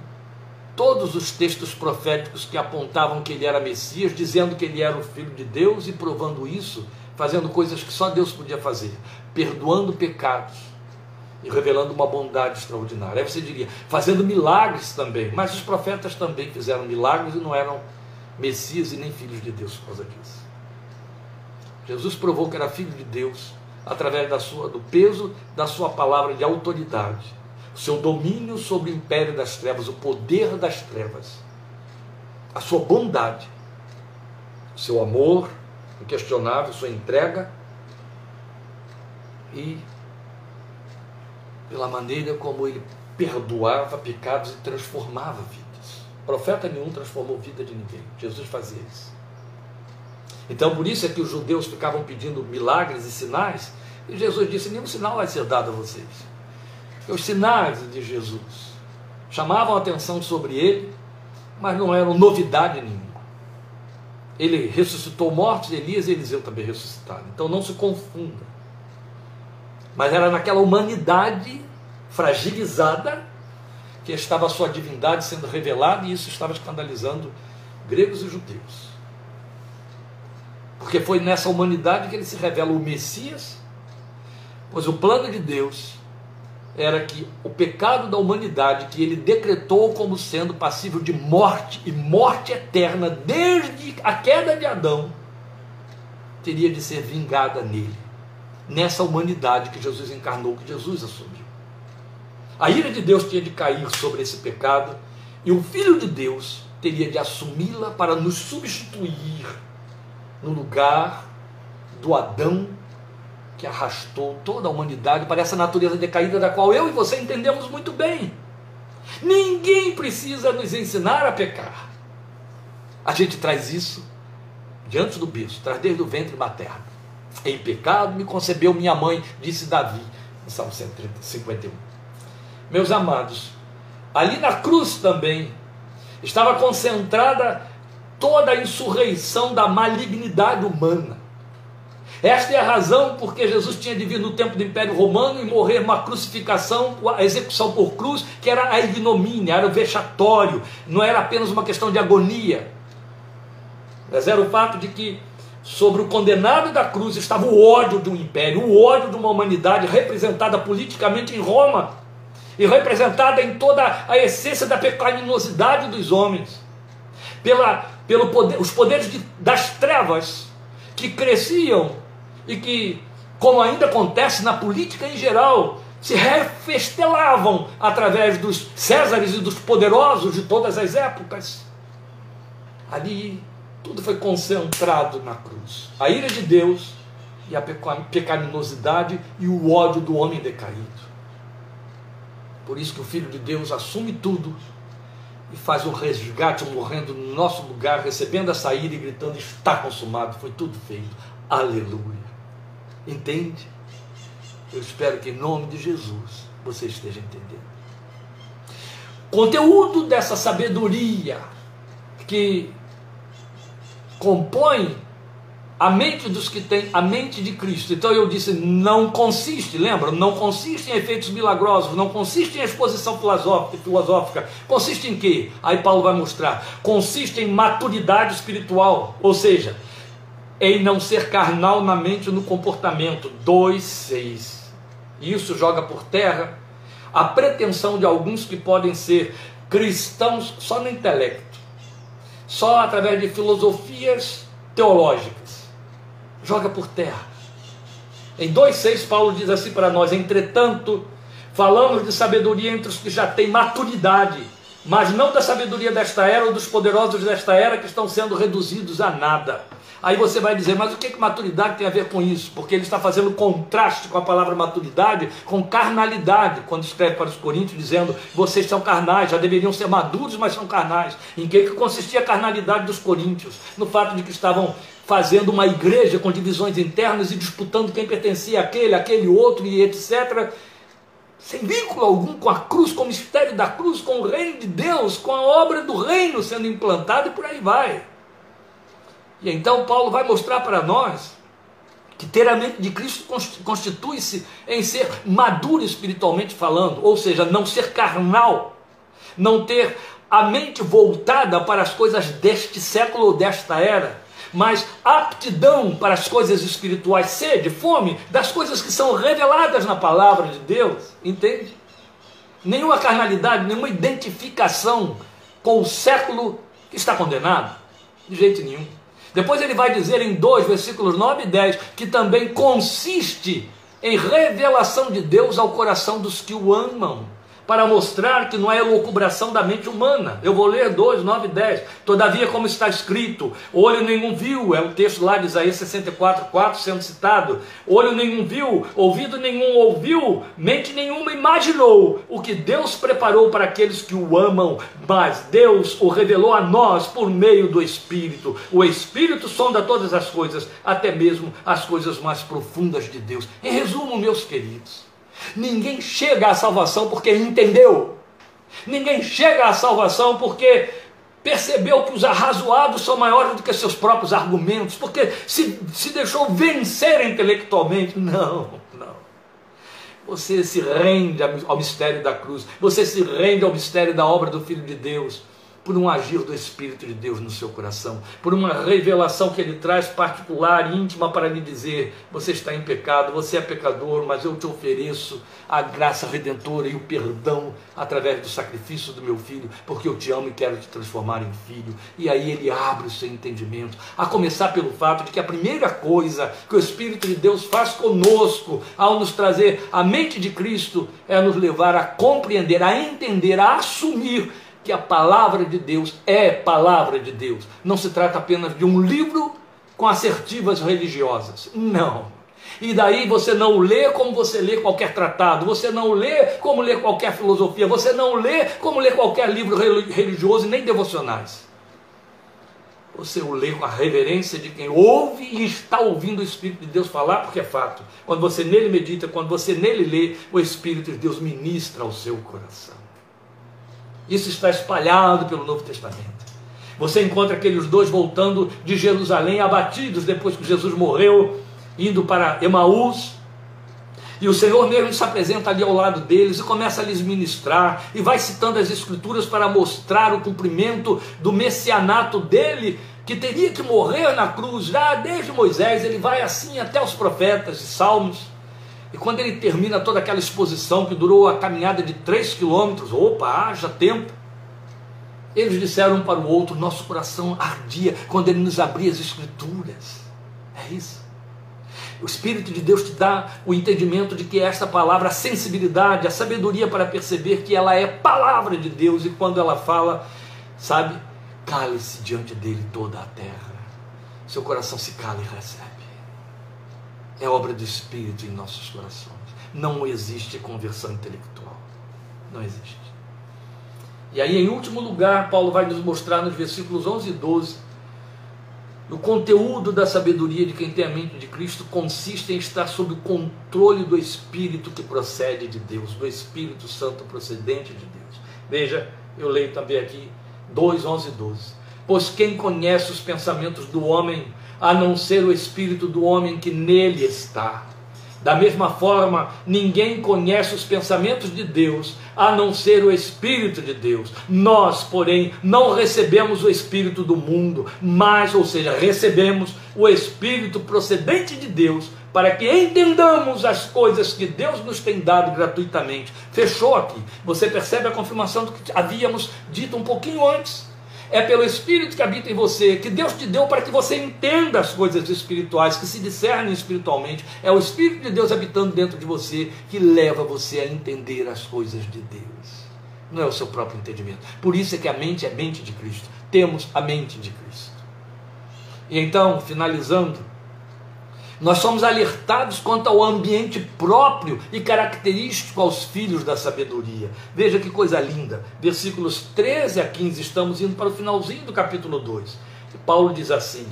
todos os textos proféticos que apontavam que ele era Messias, dizendo que ele era o filho de Deus e provando isso, fazendo coisas que só Deus podia fazer, perdoando pecados e revelando uma bondade extraordinária. Aí você diria, fazendo milagres também, mas os profetas também fizeram milagres e não eram Messias e nem filhos de Deus por causa disso. Jesus provou que era filho de Deus através da sua, do peso da sua palavra de autoridade, seu domínio sobre o império das trevas, o poder das trevas, a sua bondade, o seu amor inquestionável, sua entrega. E pela maneira como ele perdoava pecados e transformava vidas. Profeta nenhum transformou vida de ninguém. Jesus fazia isso. Então, por isso é que os judeus ficavam pedindo milagres e sinais, e Jesus disse: nenhum sinal vai ser dado a vocês. Os sinais de Jesus chamavam a atenção sobre ele, mas não eram novidade nenhuma. Ele ressuscitou mortos, Elias e Eliseu também ressuscitaram. Então não se confunda. Mas era naquela humanidade fragilizada que estava a sua divindade sendo revelada e isso estava escandalizando gregos e judeus. Porque foi nessa humanidade que ele se revela o Messias, pois o plano de Deus era que o pecado da humanidade, que ele decretou como sendo passível de morte e morte eterna desde a queda de Adão, teria de ser vingada nele, nessa humanidade que Jesus encarnou, que Jesus assumiu. A ira de Deus tinha de cair sobre esse pecado e o Filho de Deus teria de assumi-la para nos substituir no lugar do Adão que arrastou toda a humanidade para essa natureza decaída da qual eu e você entendemos muito bem. Ninguém precisa nos ensinar a pecar. A gente traz isso diante do berço, traz desde o ventre materno. Em pecado me concebeu minha mãe, disse Davi, no Salmo 151. Meus amados, ali na cruz também estava concentrada toda a insurreição da malignidade humana. Esta é a razão porque Jesus tinha de vir no tempo do Império Romano e morrer uma crucificação, a execução por cruz, que era a ignomínia, era o vexatório, não era apenas uma questão de agonia. Mas era o fato de que sobre o condenado da cruz estava o ódio do império, o ódio de uma humanidade representada politicamente em Roma e representada em toda a essência da pecaminosidade dos homens, pela, pelo poder, os poderes de, das trevas que cresciam e que, como ainda acontece na política em geral, se refestelavam através dos Césares e dos poderosos de todas as épocas. Ali tudo foi concentrado na cruz. A ira de Deus e a pecaminosidade e o ódio do homem decaído. Por isso que o Filho de Deus assume tudo e faz o resgate morrendo no nosso lugar, recebendo a saída e gritando: Está consumado, foi tudo feito. Aleluia. Entende? Eu espero que em nome de Jesus você esteja entendendo. Conteúdo dessa sabedoria que compõe a mente dos que têm a mente de Cristo. Então eu disse, não consiste, lembra? Não consiste em efeitos milagrosos, não consiste em exposição filosófica. Consiste em quê? Aí Paulo vai mostrar. Consiste em maturidade espiritual, ou seja, em não ser carnal na mente e no comportamento. 2:6. Isso joga por terra a pretensão de alguns que podem ser cristãos só no intelecto, só através de filosofias teológicas joga por terra. Em 2,6 Paulo diz assim para nós: entretanto, falamos de sabedoria entre os que já têm maturidade, mas não da sabedoria desta era ou dos poderosos desta era que estão sendo reduzidos a nada. Aí você vai dizer, mas o que, que maturidade tem a ver com isso? Porque ele está fazendo contraste com a palavra maturidade, com carnalidade, quando escreve para os Coríntios, dizendo, vocês são carnais, já deveriam ser maduros, mas são carnais. Em que, que consistia a carnalidade dos Coríntios? No fato de que estavam fazendo uma igreja com divisões internas e disputando quem pertencia àquele, aquele outro e etc. Sem vínculo algum com a cruz, com o mistério da cruz, com o reino de Deus, com a obra do reino sendo implantada e por aí vai. E então Paulo vai mostrar para nós que ter a mente de Cristo constitui-se em ser maduro espiritualmente falando, ou seja, não ser carnal, não ter a mente voltada para as coisas deste século ou desta era, mas aptidão para as coisas espirituais, sede, fome das coisas que são reveladas na palavra de Deus, entende? Nenhuma carnalidade, nenhuma identificação com o século que está condenado, de jeito nenhum. Depois ele vai dizer em 2 versículos 9 e 10 que também consiste em revelação de Deus ao coração dos que o amam para mostrar que não é elucubração da mente humana. Eu vou ler 2, 9 e 10. Todavia, como está escrito, olho nenhum viu, é o texto lá de Isaías 64, 4 sendo citado. Olho nenhum viu, ouvido nenhum ouviu, mente nenhuma imaginou o que Deus preparou para aqueles que o amam, mas Deus o revelou a nós por meio do Espírito. O Espírito sonda todas as coisas, até mesmo as coisas mais profundas de Deus. Em resumo, meus queridos, Ninguém chega à salvação porque entendeu. Ninguém chega à salvação porque percebeu que os arrazoados são maiores do que seus próprios argumentos, porque se, se deixou vencer intelectualmente. Não, não. Você se rende ao mistério da cruz, você se rende ao mistério da obra do Filho de Deus por um agir do Espírito de Deus no seu coração, por uma revelação que ele traz particular íntima para lhe dizer: você está em pecado, você é pecador, mas eu te ofereço a graça redentora e o perdão através do sacrifício do meu filho, porque eu te amo e quero te transformar em filho. E aí ele abre o seu entendimento, a começar pelo fato de que a primeira coisa que o Espírito de Deus faz conosco ao nos trazer a mente de Cristo é nos levar a compreender, a entender, a assumir que a palavra de Deus é palavra de Deus. Não se trata apenas de um livro com assertivas religiosas. Não. E daí você não lê como você lê qualquer tratado, você não lê como lê qualquer filosofia, você não lê como lê qualquer livro religioso e nem devocionais. Você o lê com a reverência de quem ouve e está ouvindo o Espírito de Deus falar, porque é fato. Quando você nele medita, quando você nele lê, o Espírito de Deus ministra ao seu coração. Isso está espalhado pelo Novo Testamento. Você encontra aqueles dois voltando de Jerusalém abatidos depois que Jesus morreu indo para Emaús, e o Senhor mesmo se apresenta ali ao lado deles e começa a lhes ministrar, e vai citando as Escrituras para mostrar o cumprimento do messianato dele, que teria que morrer na cruz, já desde Moisés, ele vai assim até os profetas e salmos. E quando ele termina toda aquela exposição que durou a caminhada de três quilômetros, opa, haja tempo. Eles disseram um para o outro, nosso coração ardia quando ele nos abria as escrituras. É isso. O Espírito de Deus te dá o entendimento de que esta palavra, a sensibilidade, a sabedoria para perceber que ela é palavra de Deus e quando ela fala, sabe, cale-se diante dele toda a terra. Seu coração se cala e recebe. É obra do Espírito em nossos corações. Não existe conversão intelectual. Não existe. E aí, em último lugar, Paulo vai nos mostrar nos versículos 11 e 12 o conteúdo da sabedoria de quem tem a mente de Cristo consiste em estar sob o controle do Espírito que procede de Deus, do Espírito Santo procedente de Deus. Veja, eu leio também aqui 2, 11 e 12. Pois quem conhece os pensamentos do homem, a não ser o Espírito do homem que nele está? Da mesma forma, ninguém conhece os pensamentos de Deus a não ser o Espírito de Deus. Nós, porém, não recebemos o Espírito do mundo, mas, ou seja, recebemos o Espírito procedente de Deus para que entendamos as coisas que Deus nos tem dado gratuitamente. Fechou aqui. Você percebe a confirmação do que havíamos dito um pouquinho antes é pelo Espírito que habita em você, que Deus te deu para que você entenda as coisas espirituais, que se discernem espiritualmente. É o Espírito de Deus habitando dentro de você que leva você a entender as coisas de Deus. Não é o seu próprio entendimento. Por isso é que a mente é mente de Cristo. Temos a mente de Cristo. E então, finalizando, nós somos alertados quanto ao ambiente próprio e característico aos filhos da sabedoria. Veja que coisa linda. Versículos 13 a 15, estamos indo para o finalzinho do capítulo 2. E Paulo diz assim: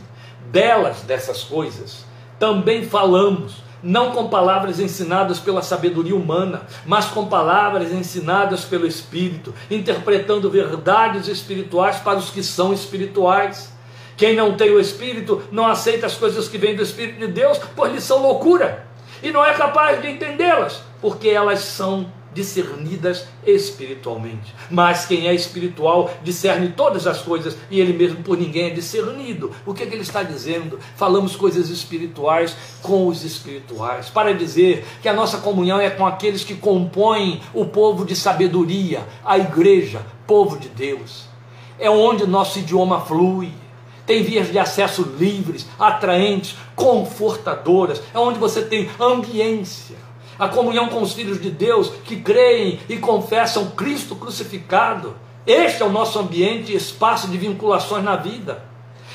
Delas, dessas coisas, também falamos, não com palavras ensinadas pela sabedoria humana, mas com palavras ensinadas pelo Espírito, interpretando verdades espirituais para os que são espirituais. Quem não tem o Espírito não aceita as coisas que vêm do Espírito de Deus, pois lhe são loucura, e não é capaz de entendê-las, porque elas são discernidas espiritualmente. Mas quem é espiritual discerne todas as coisas e ele mesmo por ninguém é discernido. O que, é que ele está dizendo? Falamos coisas espirituais com os espirituais, para dizer que a nossa comunhão é com aqueles que compõem o povo de sabedoria, a igreja, povo de Deus. É onde nosso idioma flui tem vias de acesso livres, atraentes, confortadoras, é onde você tem ambiência. A comunhão com os filhos de Deus que creem e confessam Cristo crucificado. Este é o nosso ambiente e espaço de vinculações na vida.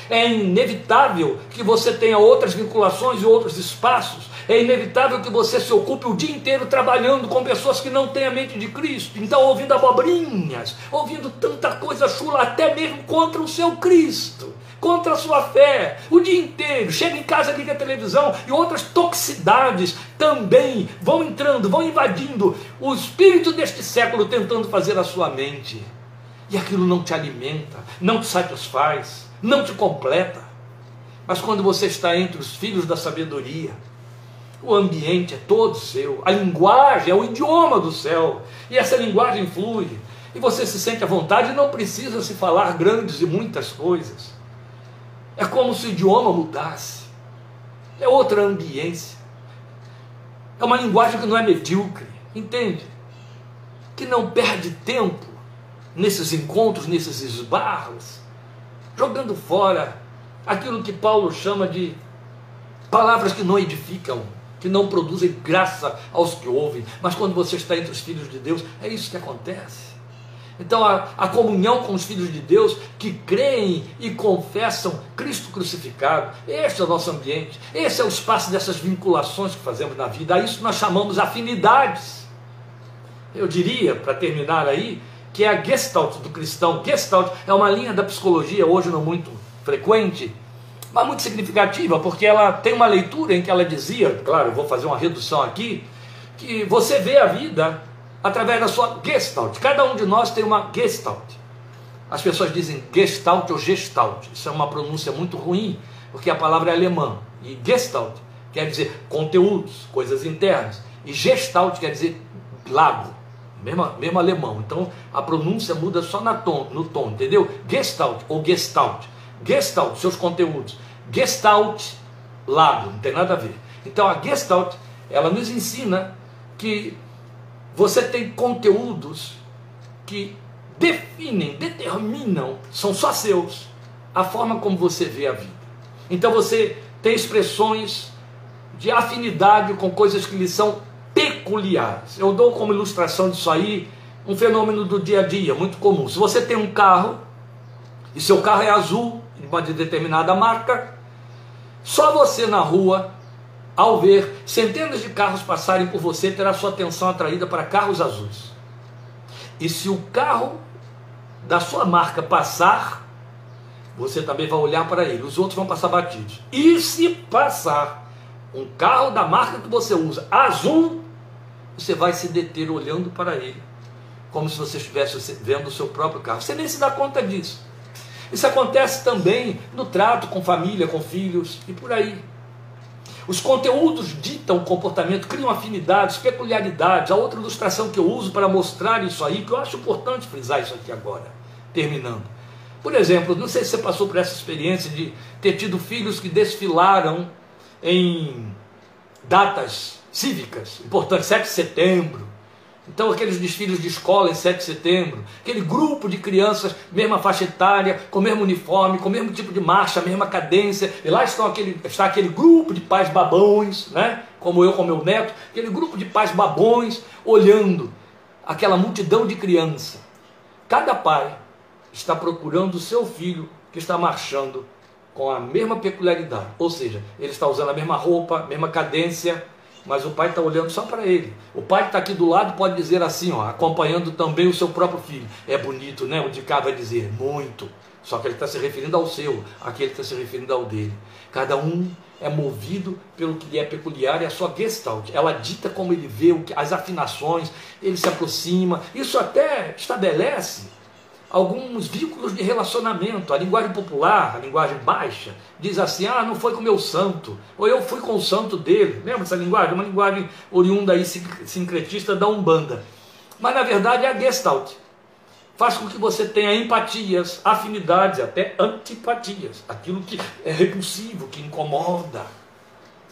É inevitável que você tenha outras vinculações e outros espaços. É inevitável que você se ocupe o dia inteiro trabalhando com pessoas que não têm a mente de Cristo. Então, ouvindo abobrinhas, ouvindo tanta coisa chula, até mesmo contra o seu Cristo contra a sua fé o dia inteiro. Chega em casa, liga a televisão e outras toxicidades também vão entrando, vão invadindo o espírito deste século, tentando fazer a sua mente. E aquilo não te alimenta, não te satisfaz, não te completa. Mas quando você está entre os filhos da sabedoria, o ambiente é todo seu, a linguagem é o idioma do céu, e essa linguagem flui, e você se sente à vontade e não precisa se falar grandes e muitas coisas. É como se o idioma mudasse. É outra ambiência. É uma linguagem que não é medíocre, entende? Que não perde tempo nesses encontros, nesses esbarros, jogando fora aquilo que Paulo chama de palavras que não edificam, que não produzem graça aos que ouvem. Mas quando você está entre os filhos de Deus, é isso que acontece. Então, a, a, comunhão com os filhos de Deus que creem e confessam Cristo crucificado, este é o nosso ambiente, esse é o espaço dessas vinculações que fazemos na vida, a isso nós chamamos afinidades. Eu diria, para terminar aí, que é a gestalt do cristão. Gestalt é uma linha da psicologia, hoje não muito frequente, mas muito significativa, porque ela tem uma leitura em que ela dizia, claro, eu vou fazer uma redução aqui, que você vê a vida através da sua gestalt. Cada um de nós tem uma gestalt. As pessoas dizem gestalt ou gestalt. Isso é uma pronúncia muito ruim, porque a palavra é alemã. E gestalt quer dizer conteúdos, coisas internas. E Gestalt quer dizer lago, mesmo, mesmo alemão. Então a pronúncia muda só na tom, no tom, entendeu? Gestalt ou Gestalt. Gestalt, seus conteúdos. Gestalt, lago, não tem nada a ver. Então a Gestalt, ela nos ensina que você tem conteúdos que definem, determinam, são só seus, a forma como você vê a vida. Então você tem expressões de afinidade com coisas que lhe são peculiares. Eu dou como ilustração disso aí um fenômeno do dia a dia, muito comum. Se você tem um carro e seu carro é azul, de uma determinada marca, só você na rua, ao ver centenas de carros passarem por você, terá sua atenção atraída para carros azuis. E se o carro da sua marca passar, você também vai olhar para ele. Os outros vão passar batidos. E se passar um carro da marca que você usa, azul, você vai se deter olhando para ele, como se você estivesse vendo o seu próprio carro. Você nem se dá conta disso. Isso acontece também no trato com família, com filhos e por aí. Os conteúdos ditam o comportamento, criam afinidades, peculiaridades. A outra ilustração que eu uso para mostrar isso aí, que eu acho importante frisar isso aqui agora, terminando. Por exemplo, não sei se você passou por essa experiência de ter tido filhos que desfilaram em datas cívicas importantes, 7 de setembro. Então, aqueles desfiles de escola em 7 de setembro, aquele grupo de crianças, mesma faixa etária, com o mesmo uniforme, com o mesmo tipo de marcha, mesma cadência, e lá estão aquele, está aquele grupo de pais babões, né? como eu com meu neto, aquele grupo de pais babões, olhando aquela multidão de crianças. Cada pai está procurando o seu filho que está marchando com a mesma peculiaridade. Ou seja, ele está usando a mesma roupa, mesma cadência, mas o pai está olhando só para ele. O pai que está aqui do lado pode dizer assim, ó, acompanhando também o seu próprio filho. É bonito, né? O de cá vai dizer, muito. Só que ele está se referindo ao seu, aqui ele está se referindo ao dele. Cada um é movido pelo que lhe é peculiar e a sua gestalt. Ela dita como ele vê, as afinações, ele se aproxima. Isso até estabelece alguns vínculos de relacionamento. A linguagem popular, a linguagem baixa, diz assim: ah, não foi com o meu santo, ou eu fui com o santo dele. Lembra essa linguagem? Uma linguagem oriunda aí, sincretista da Umbanda. Mas na verdade é a Gestalt. Faz com que você tenha empatias, afinidades, até antipatias. Aquilo que é repulsivo, que incomoda,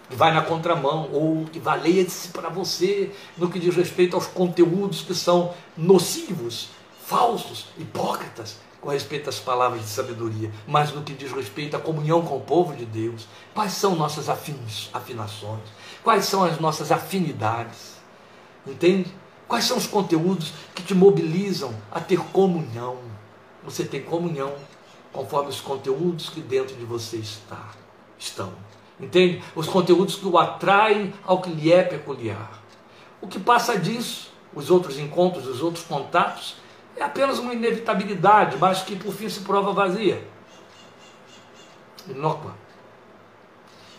que vai na contramão, ou que valeia-se para você no que diz respeito aos conteúdos que são nocivos falsos, hipócritas com respeito às palavras de sabedoria, mas no que diz respeito à comunhão com o povo de Deus. Quais são nossas afins, afinações? Quais são as nossas afinidades? Entende? Quais são os conteúdos que te mobilizam a ter comunhão? Você tem comunhão conforme os conteúdos que dentro de você está, estão. Entende? Os conteúdos que o atraem ao que lhe é peculiar. O que passa disso, os outros encontros, os outros contatos, é apenas uma inevitabilidade, mas que por fim se prova vazia. Inócua.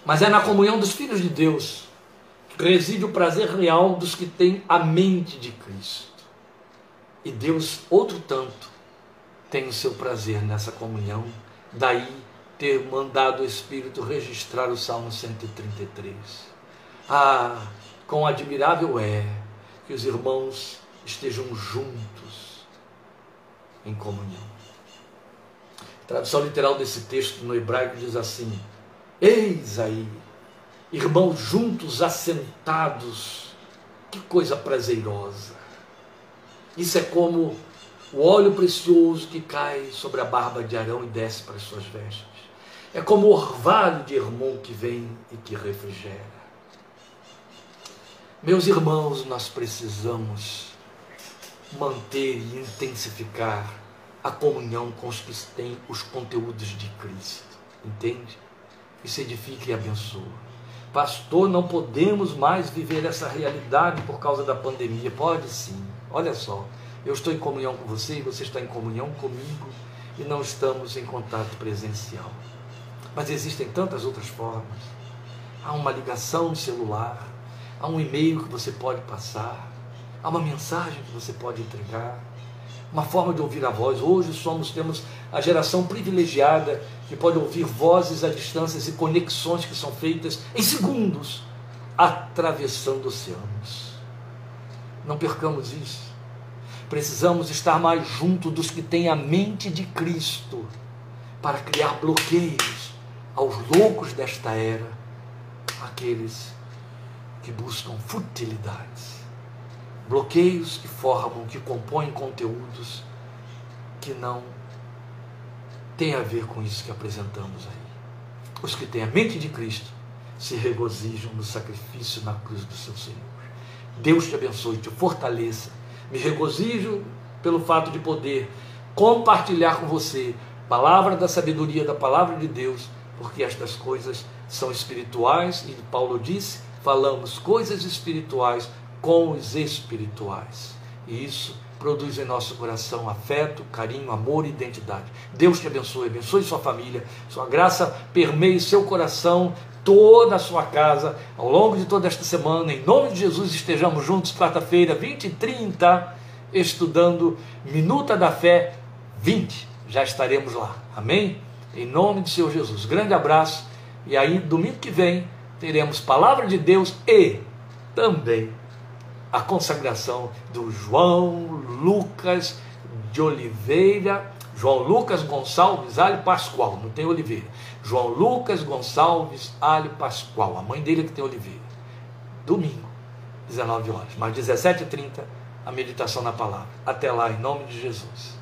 Mas é na comunhão dos filhos de Deus que reside o prazer real dos que têm a mente de Cristo. E Deus, outro tanto, tem o seu prazer nessa comunhão. Daí ter mandado o Espírito registrar o Salmo 133. Ah, quão admirável é que os irmãos estejam juntos em comunhão. A tradução literal desse texto no hebraico diz assim: Eis aí, irmãos juntos assentados, que coisa prazerosa. Isso é como o óleo precioso que cai sobre a barba de Arão e desce para as suas vestes. É como o orvalho de Hermon que vem e que refrigera. Meus irmãos, nós precisamos manter e intensificar a comunhão com os que têm os conteúdos de Cristo. Entende? Isso edifica e abençoa. Pastor, não podemos mais viver essa realidade por causa da pandemia. Pode sim. Olha só, eu estou em comunhão com você e você está em comunhão comigo e não estamos em contato presencial. Mas existem tantas outras formas. Há uma ligação celular, há um e-mail que você pode passar, Há uma mensagem que você pode entregar. uma forma de ouvir a voz. Hoje somos, temos a geração privilegiada que pode ouvir vozes à distância e conexões que são feitas em segundos, atravessando oceanos. Não percamos isso. Precisamos estar mais junto dos que têm a mente de Cristo para criar bloqueios aos loucos desta era, aqueles que buscam futilidades, bloqueios que formam, que compõem conteúdos que não têm a ver com isso que apresentamos aí. Os que têm a mente de Cristo se regozijam no sacrifício na cruz do seu Senhor. Deus te abençoe, te fortaleça me regozijo pelo fato de poder compartilhar com você palavra da sabedoria da palavra de Deus, porque estas coisas são espirituais e Paulo disse: falamos coisas espirituais com os espirituais. E isso produz em nosso coração afeto, carinho, amor e identidade. Deus te abençoe, abençoe sua família, sua graça permeie seu coração, toda a sua casa, ao longo de toda esta semana. Em nome de Jesus, estejamos juntos, quarta-feira, 20 e 30, estudando Minuta da Fé 20. Já estaremos lá. Amém? Em nome do Senhor Jesus. Grande abraço. E aí, domingo que vem, teremos Palavra de Deus e também a consagração do João Lucas de Oliveira João Lucas Gonçalves Alho Pascoal, não tem Oliveira. João Lucas Gonçalves Alho Pascoal, a mãe dele é que tem Oliveira. Domingo, 19 horas, mais 17h30, a meditação na palavra. Até lá, em nome de Jesus.